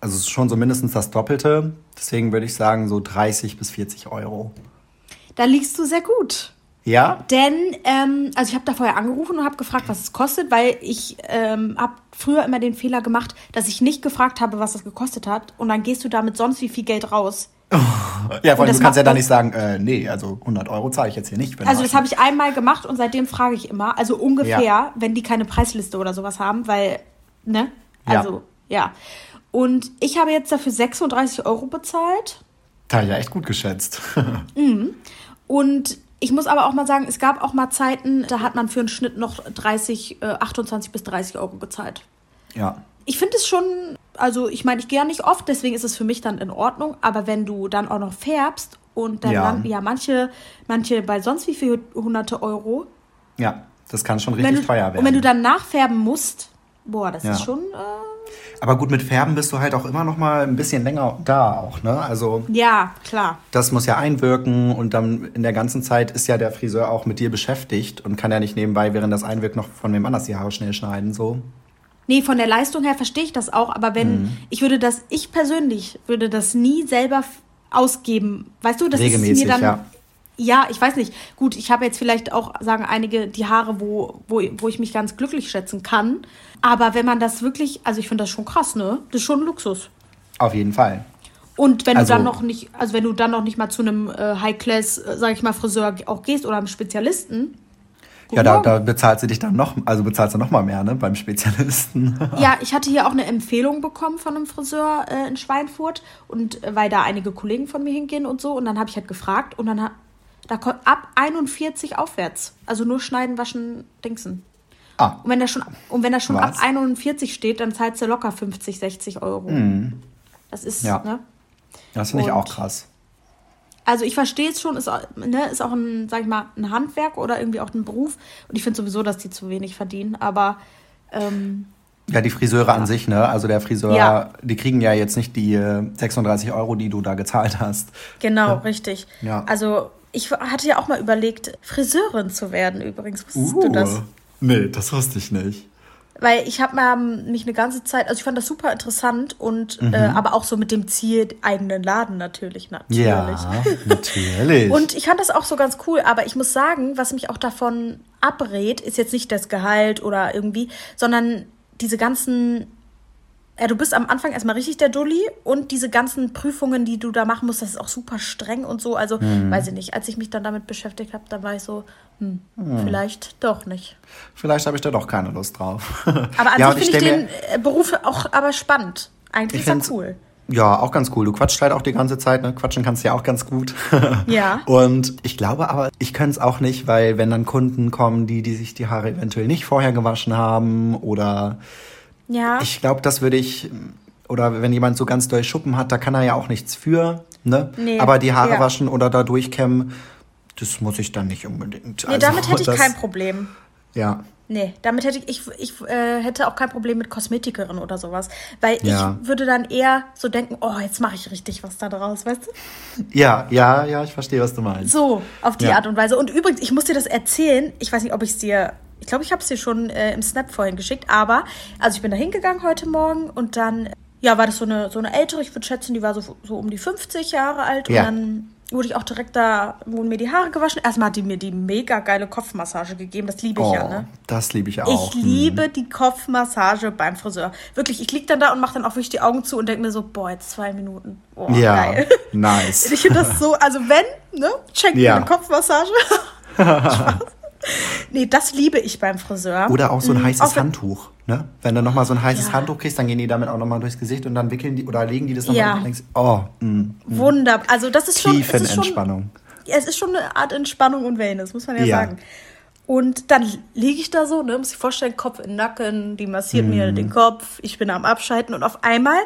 also schon so mindestens das Doppelte, deswegen würde ich sagen so 30 bis 40 Euro. Da liegst du sehr gut. Ja? Denn, ähm, also ich habe da vorher angerufen und habe gefragt, was es kostet, weil ich ähm, habe früher immer den Fehler gemacht, dass ich nicht gefragt habe, was das gekostet hat. Und dann gehst du damit sonst wie viel Geld raus. ja, vor allem, du kannst ja da nicht sagen, äh, nee, also 100 Euro zahle ich jetzt hier nicht. Also das habe ich einmal gemacht und seitdem frage ich immer, also ungefähr, ja. wenn die keine Preisliste oder sowas haben, weil, ne? Also, ja. ja. Und ich habe jetzt dafür 36 Euro bezahlt. Da ja echt gut geschätzt. mhm. Und ich muss aber auch mal sagen, es gab auch mal Zeiten, da hat man für einen Schnitt noch 30, äh, 28 bis 30 Euro gezahlt. Ja. Ich finde es schon, also ich meine, ich gehe ja nicht oft, deswegen ist es für mich dann in Ordnung, aber wenn du dann auch noch färbst und dann, ja, dann, ja manche, manche bei sonst wie viel hunderte Euro. Ja, das kann schon richtig du, teuer werden. Und wenn du dann nachfärben musst, boah, das ja. ist schon. Äh, aber gut, mit Färben bist du halt auch immer noch mal ein bisschen länger da auch, ne? Also Ja, klar. Das muss ja einwirken und dann in der ganzen Zeit ist ja der Friseur auch mit dir beschäftigt und kann ja nicht nebenbei, während das einwirkt, noch von wem anders die Haare schnell schneiden, so. Nee, von der Leistung her verstehe ich das auch, aber wenn, mhm. ich würde das, ich persönlich würde das nie selber ausgeben. Weißt du, das Regelmäßig, ist mir dann. Ja. Ja, ich weiß nicht. Gut, ich habe jetzt vielleicht auch, sagen einige, die Haare, wo, wo, wo ich mich ganz glücklich schätzen kann. Aber wenn man das wirklich, also ich finde das schon krass, ne? Das ist schon ein Luxus. Auf jeden Fall. Und wenn also, du dann noch nicht, also wenn du dann noch nicht mal zu einem äh, High-Class, äh, sag ich mal, Friseur auch gehst oder einem Spezialisten. Ja, da, da bezahlt sie dich dann noch, also bezahlst du noch mal mehr, ne, beim Spezialisten. ja, ich hatte hier auch eine Empfehlung bekommen von einem Friseur äh, in Schweinfurt und äh, weil da einige Kollegen von mir hingehen und so und dann habe ich halt gefragt und dann da kommt ab 41 aufwärts, also nur schneiden, waschen, dingsen. Ah. Und wenn er schon, und wenn er schon ab 41 steht, dann zahlst du locker 50, 60 Euro. Mhm. Das ist, ja. ne? Das finde ich auch krass. Also ich verstehe es schon, ist, ne, ist auch ein, sag ich mal, ein Handwerk oder irgendwie auch ein Beruf. Und ich finde sowieso, dass die zu wenig verdienen. Aber ähm, ja, die Friseure ja. an sich, ne? Also der Friseur, ja. die kriegen ja jetzt nicht die 36 äh, Euro, die du da gezahlt hast. Genau, ja. richtig. Ja. Also ich hatte ja auch mal überlegt, Friseurin zu werden übrigens. Wusstest uh. du das? Nee, das wusste ich nicht. Weil ich habe mich eine ganze Zeit, also ich fand das super interessant und mhm. äh, aber auch so mit dem Ziel, eigenen Laden natürlich, natürlich. Ja, natürlich. und ich fand das auch so ganz cool, aber ich muss sagen, was mich auch davon abrät, ist jetzt nicht das Gehalt oder irgendwie, sondern diese ganzen ja, du bist am Anfang erstmal richtig der Dulli und diese ganzen Prüfungen, die du da machen musst, das ist auch super streng und so. Also, mhm. weiß ich nicht. Als ich mich dann damit beschäftigt habe, da war ich so, hm, mhm. vielleicht doch nicht. Vielleicht habe ich da doch keine Lust drauf. Aber an ja, sich finde ich, ich den mir, Beruf auch aber spannend. Eigentlich ist er cool. Ja, auch ganz cool. Du quatschst halt auch die ganze Zeit, ne? Quatschen kannst du ja auch ganz gut. Ja. Und ich glaube aber, ich könnte es auch nicht, weil wenn dann Kunden kommen, die, die sich die Haare eventuell nicht vorher gewaschen haben oder Ja. ich glaube, das würde ich, oder wenn jemand so ganz doll Schuppen hat, da kann er ja auch nichts für, ne? Nee, Aber die Haare ja. waschen oder da durchkämmen, das muss ich dann nicht unbedingt. nee, Also, damit hätte ich das- kein Problem. Ja. Nee, damit hätte ich, ich, ich äh, hätte auch kein Problem mit Kosmetikerin oder sowas. Weil Ja. ich würde dann eher so denken, oh, jetzt mache ich richtig was da draus, weißt du? Ja, ja, ja, ich verstehe, was du meinst. So, auf die Ja. Art und Weise. Und übrigens, ich muss dir das erzählen. Ich weiß nicht, ob ich es dir. Ich glaube, ich habe es dir schon äh, im Snap vorhin geschickt. Aber, also ich bin da hingegangen heute Morgen und dann, ja, war das so eine, so eine ältere, ich würde schätzen, die war so, so um die 50 Jahre alt. Und Ja. dann wurde ich auch direkt da, wurden mir die Haare gewaschen. Erstmal hat die mir die mega geile Kopfmassage gegeben. Das liebe ich Oh, ja, ne? das liebe ich auch. Ich liebe die Kopfmassage beim Friseur. Wirklich, ich lieg dann da und mache dann auch wirklich die Augen zu und denke mir so, boah, jetzt zwei Minuten. Boah, ja, geil. nice. Ich finde das so, also wenn, ne, check mir Ja. eine Kopfmassage. Spaß. Nee, das liebe ich beim Friseur. Oder auch so ein Mhm, heißes Handtuch. Ne? Wenn du nochmal so ein heißes Ja. Handtuch kriegst, dann gehen die damit auch nochmal durchs Gesicht und dann wickeln die oder legen die das nochmal Ja. und denkst, oh, mh, Wunderbar. Also das ist schon, es ist schon, Tiefenentspannung. ja, es ist schon eine Art Entspannung und Wellness, muss man ja, Ja. sagen. Und dann liege ich da so, ne, muss ich vorstellen, Kopf in den Nacken, die massiert Mhm. mir den Kopf, ich bin am Abschalten und auf einmal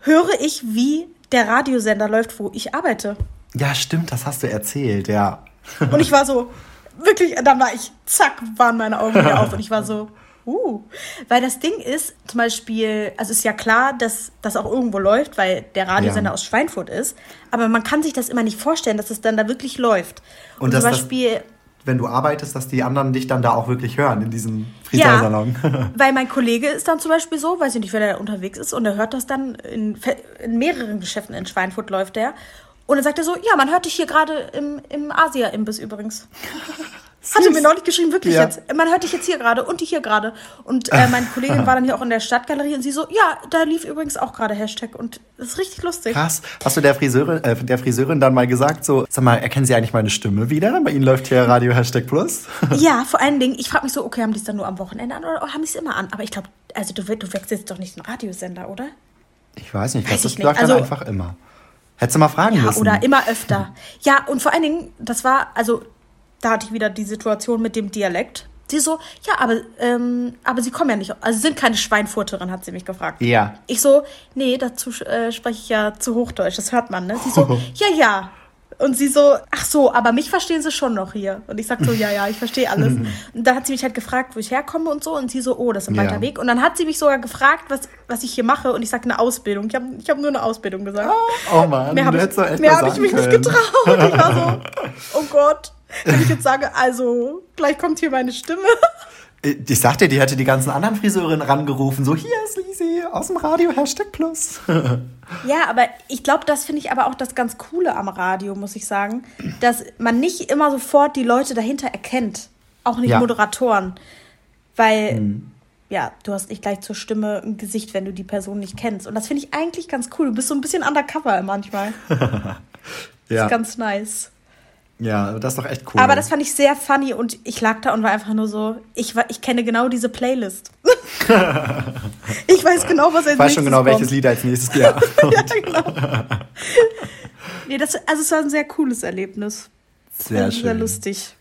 höre ich, wie der Radiosender läuft, wo ich arbeite. Ja, stimmt, das hast du erzählt, ja. Und ich war so, wirklich, dann war ich, zack, waren meine Augen wieder auf und ich war so, uh. Weil das Ding ist, zum Beispiel, also ist ja klar, dass das auch irgendwo läuft, weil der Radiosender Ja. aus Schweinfurt ist, aber man kann sich das immer nicht vorstellen, dass es dann da wirklich läuft. Und, Und dass zum das- Beispiel, Wenn du arbeitest, dass die anderen dich dann da auch wirklich hören in diesem Friseursalon. weil mein Kollege ist dann zum Beispiel so, weiß ich nicht, wer da unterwegs ist, und er hört das dann in, in mehreren Geschäften in Schweinfurt läuft der. Und dann sagt er so, ja, man hört dich hier gerade im, im Asia-Imbiss übrigens. Hatte mir neulich geschrieben, wirklich Ja. jetzt. Man hört dich jetzt hier gerade und dich hier gerade. Und äh, meine Kollegin war dann hier auch in der Stadtgalerie und sie so, ja, da lief übrigens auch gerade Hashtag und das ist richtig lustig. Krass. Hast du der Friseurin, äh, der Friseurin dann mal gesagt, so, sag mal, erkennen Sie eigentlich meine Stimme wieder? Bei Ihnen läuft hier Radio Hashtag Plus. Ja, vor allen Dingen, ich frage mich so, okay, haben die es dann nur am Wochenende an oder haben die es immer an? Aber ich glaube, also du, du wechselst doch nicht den Radiosender, oder? Ich weiß nicht, Weiß das ich läuft nicht. dann Also- einfach immer. Hättest du mal fragen Ja, müssen. oder immer öfter. Ja, und vor allen Dingen, das war, also da hatte ich wieder die Situation mit dem Dialekt. Sie so, ja, aber, ähm, aber sie kommen ja nicht, also sie sind keine Schweinfurterin, hat sie mich gefragt. Ja. Ich so, nee, dazu äh, spreche ich ja zu Hochdeutsch, das hört man, ne? Sie so, ja, ja. Und sie so, ach so, aber mich verstehen sie schon noch hier. Und ich sag so, ja, ja, ich verstehe alles. Und da hat sie mich halt gefragt, wo ich herkomme und so. Und sie so, oh, das ist ein Ja. weiter Weg. Und dann hat sie mich sogar gefragt, was, was ich hier mache. Und ich sag eine Ausbildung. Ich habe ich hab nur eine Ausbildung gesagt. Oh Mann, Mehr habe ich, mehr hab ich mich nicht getraut. Ich war so, oh Gott. Wenn ich jetzt sage, also, gleich kommt hier meine Stimme. Ich sagte, die hätte die ganzen anderen Friseurinnen rangerufen, so, hier ist Lisi aus dem Radio Hashtag Plus. Ja, aber ich glaube, das finde ich aber auch das ganz Coole am Radio, muss ich sagen, dass man nicht immer sofort die Leute dahinter erkennt. Auch nicht Ja. Moderatoren. Weil, ja, du hast nicht gleich zur Stimme ein Gesicht, wenn du die Person nicht kennst. Und das finde ich eigentlich ganz cool. Du bist so ein bisschen undercover manchmal. Ja, Ist ganz nice. Ja, das ist doch echt cool. Aber das fand ich sehr funny und ich lag da und war einfach nur so, ich, ich kenne genau diese Playlist. ich weiß genau, was als ich weiß schon nächstes genau, welches kommt. Lied als nächstes ja. ja, genau. nee, das, also es war ein sehr cooles Erlebnis. Sehr Sehr, sehr schön. lustig.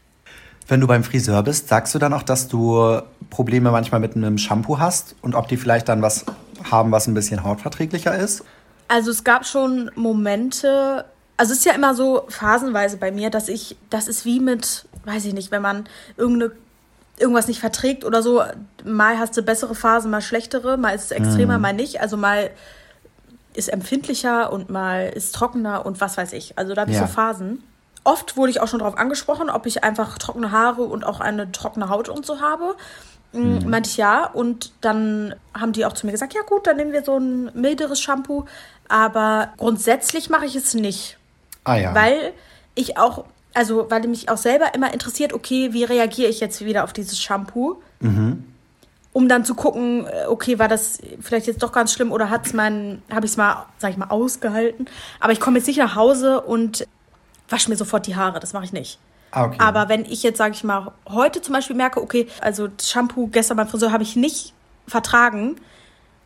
Wenn du beim Friseur bist, sagst du dann auch, dass du Probleme manchmal mit einem Shampoo hast und ob die vielleicht dann was haben, was ein bisschen hautverträglicher ist? Also es gab schon Momente, also es ist ja immer so phasenweise bei mir, dass ich, das ist wie mit, weiß ich nicht, wenn man irgendeine, irgendwas nicht verträgt oder so, mal hast du bessere Phasen, mal schlechtere, mal ist es extremer, mal nicht. Also mal ist empfindlicher und mal ist trockener und was weiß ich. Also da habe ich Ja. so Phasen. Oft wurde ich auch schon darauf angesprochen, ob ich einfach trockene Haare und auch eine trockene Haut und so habe. Mhm. Meinte ich ja. Und dann haben die auch zu mir gesagt, ja gut, dann nehmen wir so ein milderes Shampoo. Aber grundsätzlich mache ich es nicht. Ah ja. Weil ich auch, also weil mich auch selber immer interessiert, okay, wie reagiere ich jetzt wieder auf dieses Shampoo? Um dann zu gucken, äh, okay, war das vielleicht jetzt doch ganz schlimm oder hat's mein, habe ich es mal, sag ich mal, ausgehalten. Aber ich komme jetzt nicht nach Hause und wasche mir sofort die Haare. Das mache ich nicht. ah, okay. Aber wenn ich jetzt, sage ich mal, heute zum Beispiel merke, okay, also das Shampoo gestern beim Friseur habe ich nicht vertragen,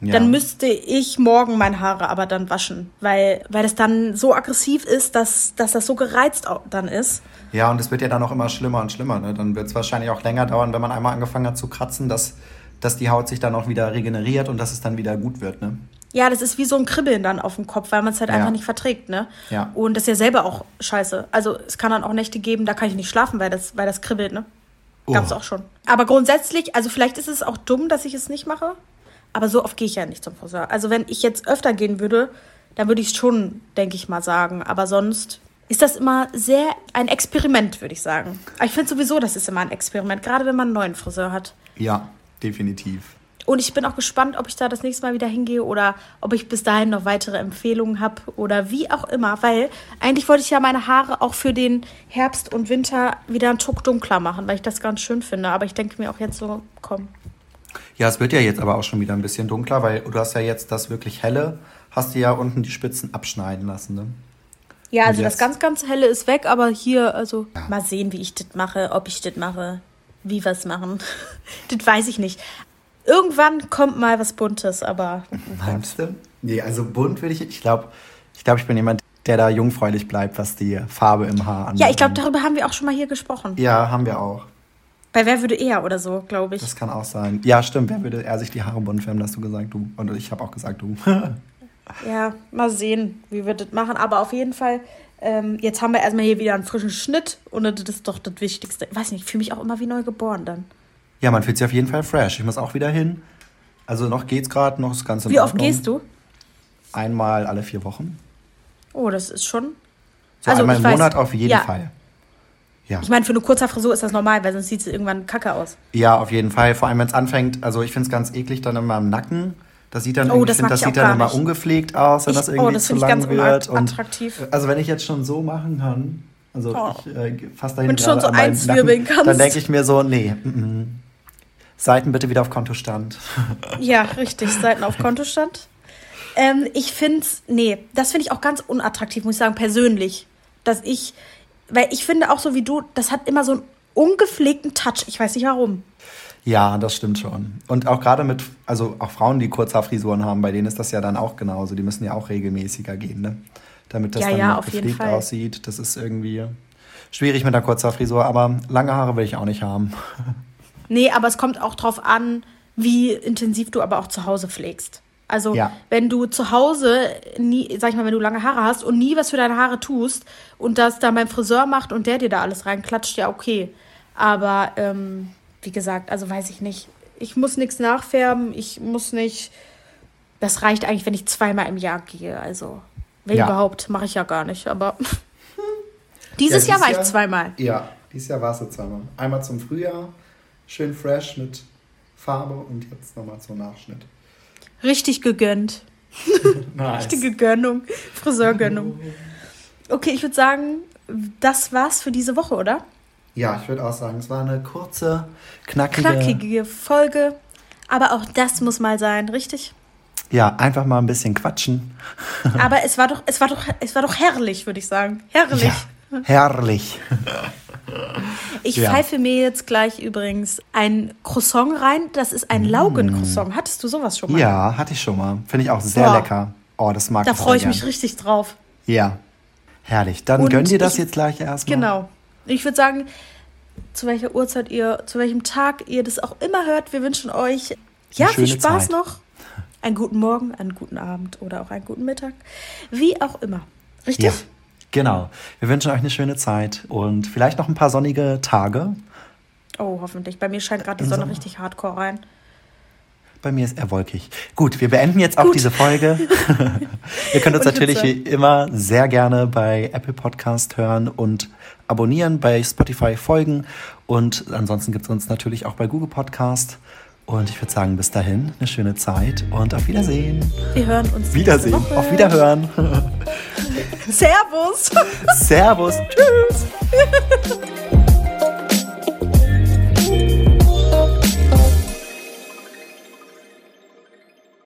Ja. Dann müsste ich morgen meine Haare aber dann waschen, weil, weil das dann so aggressiv ist, dass, dass das so gereizt dann ist. Ja, und es wird ja dann auch immer schlimmer und schlimmer. Ne? Dann wird es wahrscheinlich auch länger dauern, wenn man einmal angefangen hat zu kratzen, dass, dass die Haut sich dann auch wieder regeneriert und dass es dann wieder gut wird. Ne? Ja, das ist wie so ein Kribbeln dann auf dem Kopf, weil man es halt Ja. einfach nicht verträgt, ne? Ja. Und das ist ja selber auch scheiße. Also es kann dann auch Nächte geben, da kann ich nicht schlafen, weil das, weil das kribbelt, ne? Gab's Oh. auch schon. Aber grundsätzlich, also vielleicht ist es auch dumm, dass ich es nicht mache, aber so oft gehe ich ja nicht zum Friseur. Also wenn ich jetzt öfter gehen würde, dann würde ich es schon, denke ich mal, sagen. Aber sonst ist das immer sehr ein Experiment, würde ich sagen. Aber ich finde sowieso, das ist immer ein Experiment, gerade wenn man einen neuen Friseur hat. Ja, definitiv. Und ich bin auch gespannt, ob ich da das nächste Mal wieder hingehe oder ob ich bis dahin noch weitere Empfehlungen habe oder wie auch immer. Weil eigentlich wollte ich ja meine Haare auch für den Herbst und Winter wieder einen Tuck dunkler machen, weil ich das ganz schön finde. Aber ich denke mir auch jetzt so, komm. Ja, es wird ja jetzt aber auch schon wieder ein bisschen dunkler, weil du hast ja jetzt das wirklich helle, hast du ja unten die Spitzen abschneiden lassen. Ne? Ja, also das ganz, ganz helle ist weg, aber hier, also mal sehen, wie ich das mache, ob ich das mache, wie wir es machen. das weiß ich nicht. Irgendwann kommt mal was Buntes, aber Meinst du? Nee, also bunt würde ich, ich glaube, ich, glaub, ich bin jemand, der da jungfräulich bleibt, was die Farbe im Haar angeht. ja, ich glaube, darüber haben wir auch schon mal hier gesprochen. Ja, haben wir auch. Bei Wer würde eher oder so, glaube ich. Das kann auch sein. Ja, stimmt. Wer würde er sich die Haare bunt färben, hast du gesagt, du. Und ich habe auch gesagt, du. Ja, mal sehen, wie wir das machen. Aber auf jeden Fall, ähm, jetzt haben wir erstmal hier wieder einen frischen Schnitt und das ist doch das Wichtigste. Ich weiß nicht, ich fühle mich auch immer wie neu geboren dann. ja, man fühlt sich auf jeden Fall fresh. Ich muss auch wieder hin. Also noch geht's gerade, noch das Ganze Wie oft gehst du? Einmal alle vier Wochen. Oh, das ist schon. So Also, einmal im weiß- Monat auf jeden ja. Fall. Ja. Ich meine, für eine kurze Frisur ist das normal, weil sonst sieht es irgendwann kacke aus. Ja, auf jeden Fall. Vor allem, wenn es anfängt, also ich finde es ganz eklig dann immer im Nacken. Das sieht dann, Oh, das find, das sieht dann immer nicht. ungepflegt aus, wenn Ich- das oh, irgendwie das zu lang ganz wird. unattraktiv. also wenn ich jetzt schon so machen kann, also Oh. ich äh, fasse dahin schon so einzwirbeln Nacken, kannst. Dann denke ich mir so, nee, mm, mm. Seiten bitte wieder auf Kontostand. Ja, richtig, Seiten auf Kontostand. Ähm, ich finde nee, das finde ich auch ganz unattraktiv, muss ich sagen, persönlich. Dass ich, weil ich finde auch so wie du, das hat immer so einen ungepflegten Touch. Ich weiß nicht warum. Ja, das stimmt schon. Und auch gerade mit, also auch Frauen, die Kurzhaarfrisuren haben, bei denen ist das ja dann auch genauso. Die müssen ja auch regelmäßiger gehen, ne? Damit das Ja, dann ja, gepflegt aussieht. Das ist irgendwie schwierig mit der Kurzhaarfrisur, aber lange Haare will ich auch nicht haben. Nee, aber es kommt auch drauf an, wie intensiv du aber auch zu Hause pflegst. Also, Ja. wenn du zu Hause nie, sag ich mal, wenn du lange Haare hast und nie was für deine Haare tust und das dann beim Friseur macht und der dir da alles reinklatscht, ja, okay. Aber, ähm, wie gesagt, also weiß ich nicht. Ich muss nichts nachfärben, ich muss nicht. Das reicht eigentlich, wenn ich zweimal im Jahr gehe. Also, wenn Ja. überhaupt, mache ich ja gar nicht. Aber dieses Ja, Jahr war dieses ich zweimal. Ja, dieses Jahr war es jetzt zweimal. Einmal zum Frühjahr, schön fresh mit Farbe und jetzt nochmal zum Nachschnitt. Richtig gegönnt. Nice. Richtige Gönnung. Friseurgönnung. Okay, ich würde sagen, das war's für diese Woche, oder? Ja, ich würde auch sagen, es war eine kurze, knackige. Knackige Folge. Aber auch das muss mal sein, richtig? Ja, einfach mal ein bisschen quatschen. Aber es war doch, es war doch, es war doch herrlich, würde ich sagen. Herrlich. Ja, herrlich. Ich Ja. pfeife mir jetzt gleich übrigens ein Croissant rein. Das ist ein Laugencroissant. Hattest du sowas schon mal? Mm. Ja, hatte ich schon mal. Finde ich auch sehr Boah. lecker. Oh, das mag Da ich sehr freue ich mich richtig drauf. Ja, herrlich. Dann Und gönn dir das ich- jetzt gleich erstmal. Genau. Ich würde sagen, zu welcher Uhrzeit ihr, zu welchem Tag ihr das auch immer hört, wir wünschen euch ja viel Spaß Zeit. noch. Einen guten Morgen, einen guten Abend oder auch einen guten Mittag. Wie auch immer. Richtig? Ja, genau. Wir wünschen euch eine schöne Zeit und vielleicht noch ein paar sonnige Tage. Oh, hoffentlich. Bei mir scheint gerade die Sonne richtig hardcore rein. Bei mir ist er wolkig. Gut, wir beenden jetzt auch Gut. diese Folge. Ihr könnt uns natürlich wie immer sehr gerne bei Apple Podcast hören und abonnieren, bei Spotify folgen. Und ansonsten gibt es uns natürlich auch bei Google Podcast. Und ich würde sagen, bis dahin eine schöne Zeit und auf Wiedersehen. Wir hören uns Wiedersehen. Auf Wiederhören. Servus. Servus. Tschüss.